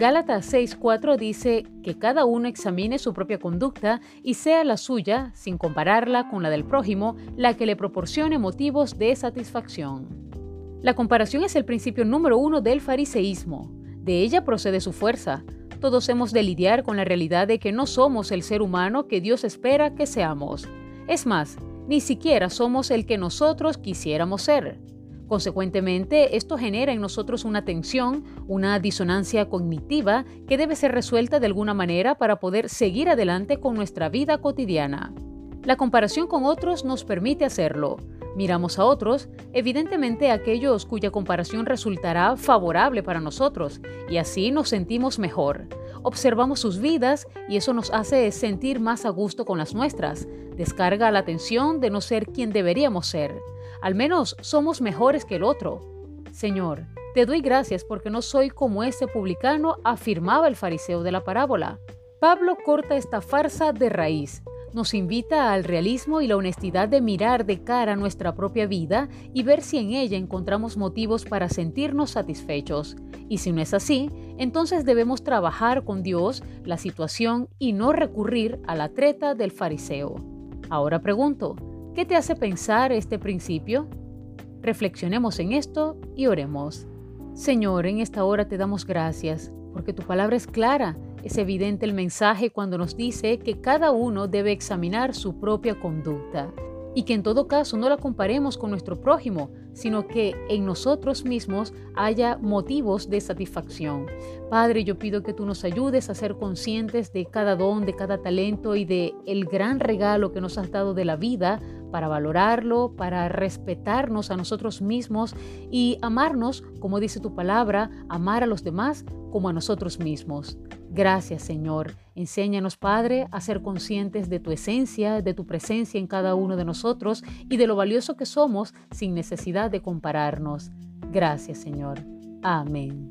Gálatas 6:4 dice que cada uno examine su propia conducta y sea la suya, sin compararla con la del prójimo, la que le proporcione motivos de satisfacción. La comparación es el principio número uno del fariseísmo. De ella procede su fuerza. Todos hemos de lidiar con la realidad de que no somos el ser humano que Dios espera que seamos. Es más, ni siquiera somos el que nosotros quisiéramos ser. Consecuentemente, esto genera en nosotros una tensión, una disonancia cognitiva que debe ser resuelta de alguna manera para poder seguir adelante con nuestra vida cotidiana. La comparación con otros nos permite hacerlo. Miramos a otros, evidentemente aquellos cuya comparación resultará favorable para nosotros, y así nos sentimos mejor. Observamos sus vidas y eso nos hace sentir más a gusto con las nuestras. Descarga la tensión de no ser quien deberíamos ser. Al menos somos mejores que el otro. Señor, te doy gracias porque no soy como ese publicano, afirmaba el fariseo de la parábola. Pablo corta esta farsa de raíz. Nos invita al realismo y la honestidad de mirar de cara nuestra propia vida y ver si en ella encontramos motivos para sentirnos satisfechos. Y si no es así, entonces debemos trabajar con Dios la situación y no recurrir a la treta del fariseo. Ahora pregunto, ¿Qué te hace pensar este principio? Reflexionemos en esto y oremos. Señor, en esta hora te damos gracias porque tu palabra es clara. Es evidente el mensaje cuando nos dice que cada uno debe examinar su propia conducta y que en todo caso no la comparemos con nuestro prójimo, sino que en nosotros mismos haya motivos de satisfacción. Padre, yo pido que tú nos ayudes a ser conscientes de cada don, de cada talento y de el gran regalo que nos has dado de la vida para valorarlo, para respetarnos a nosotros mismos y amarnos, como dice tu palabra, amar a los demás como a nosotros mismos. Gracias, Señor. Enséñanos, Padre, a ser conscientes de tu esencia, de tu presencia en cada uno de nosotros y de lo valioso que somos sin necesidad de compararnos. Gracias, Señor. Amén.